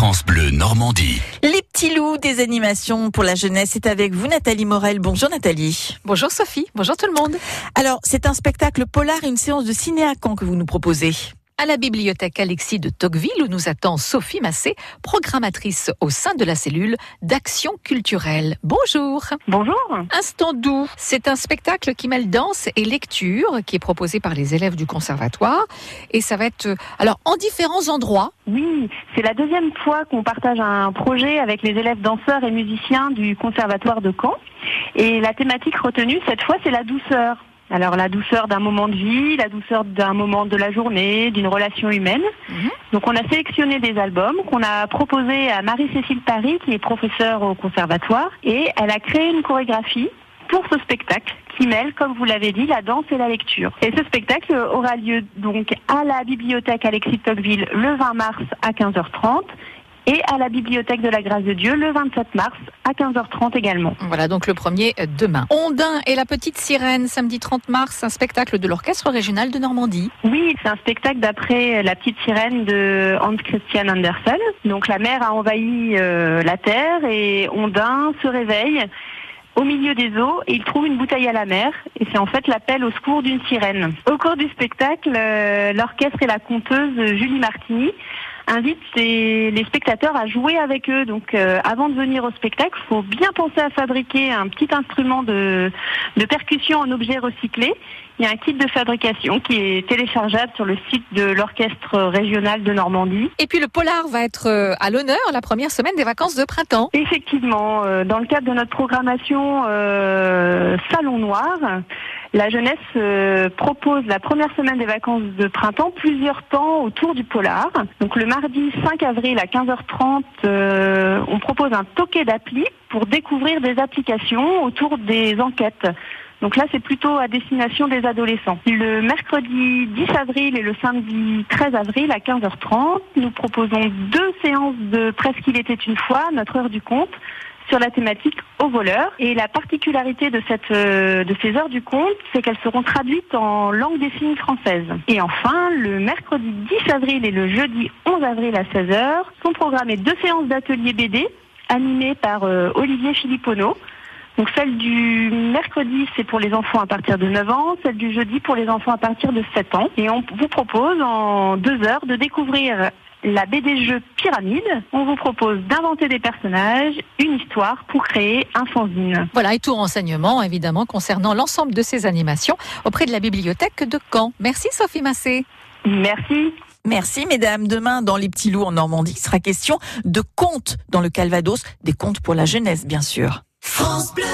France Bleu Normandie. Les petits loups des animations pour la jeunesse, c'est avec vous Nathalie Morel. Bonjour Nathalie. Bonjour Sophie, bonjour tout le monde. Alors, c'est un spectacle polar et une séance de ciné à Caen que vous nous proposez à la bibliothèque Alexis de Tocqueville où nous attend Sophie Massé, programmatrice au sein de la cellule d'action culturelle. Bonjour. Bonjour. Instant doux, c'est un spectacle qui mêle danse et lecture qui est proposé par les élèves du conservatoire et ça va être euh, alors en différents endroits. Oui, c'est la deuxième fois qu'on partage un projet avec les élèves danseurs et musiciens du conservatoire de Caen et la thématique retenue cette fois c'est la douceur. Alors la douceur d'un moment de vie, la douceur d'un moment de la journée, d'une relation humaine. Mhm. Donc on a sélectionné des albums qu'on a proposés à Marie-Cécile Paris, qui est professeure au conservatoire, et elle a créé une chorégraphie pour ce spectacle qui mêle, comme vous l'avez dit, la danse et la lecture. Et ce spectacle aura lieu donc à la bibliothèque Alexis Tocqueville le 20 mars à 15h30 et à la Bibliothèque de la Grâce de Dieu le 27 mars à 15h30 également. Voilà, donc le premier euh, demain. Ondin et la petite sirène, samedi 30 mars, un spectacle de l'Orchestre régional de Normandie. Oui, c'est un spectacle d'après La petite sirène de Hans Christian Andersen. Donc la mer a envahi euh, la terre et Ondin se réveille au milieu des eaux et il trouve une bouteille à la mer et c'est en fait l'appel au secours d'une sirène. Au cours du spectacle, euh, l'orchestre et la conteuse Julie Martini invite les spectateurs à jouer avec eux. Donc euh, avant de venir au spectacle, il faut bien penser à fabriquer un petit instrument de, de percussion en objet recyclé. Il y a un kit de fabrication qui est téléchargeable sur le site de l'Orchestre régional de Normandie. Et puis le polar va être euh, à l'honneur la première semaine des vacances de printemps. Effectivement, euh, dans le cadre de notre programmation Salon Noir, la jeunesse euh, propose la première semaine des vacances de printemps plusieurs temps autour du polar. Donc le mardi 5 avril à 15h30, euh, on propose un toquet d'appli pour découvrir des applications autour des enquêtes. Donc là, c'est plutôt à destination des adolescents. Le mercredi 10 avril et le samedi 13 avril à 15h30, nous proposons deux séances de Presqu'il était une fois, notre heure du compte, sur la thématique au voleur. Et la particularité euh, de ces heures du conte, c'est qu'elles seront traduites en langue des signes française. Et enfin, le mercredi 10 avril et le jeudi 11 avril à 16h sont programmées deux séances d'atelier BD animées par euh, Olivier Filippono. Donc celle du mercredi, c'est pour les enfants à partir de 9 ans, celle du jeudi pour les enfants à partir de 7 ans. Et on vous propose en deux heures de découvrir la BD jeu Pyramide. On vous propose d'inventer des personnages, une histoire pour créer un fanzine. Voilà, et tout renseignement évidemment concernant l'ensemble de ces animations auprès de la bibliothèque de Caen. Merci Sophie Massé. Merci. Merci mesdames. Demain, dans Les Petits Loups en Normandie, il sera question de contes dans le Calvados, des contes pour la jeunesse bien sûr. France Bleu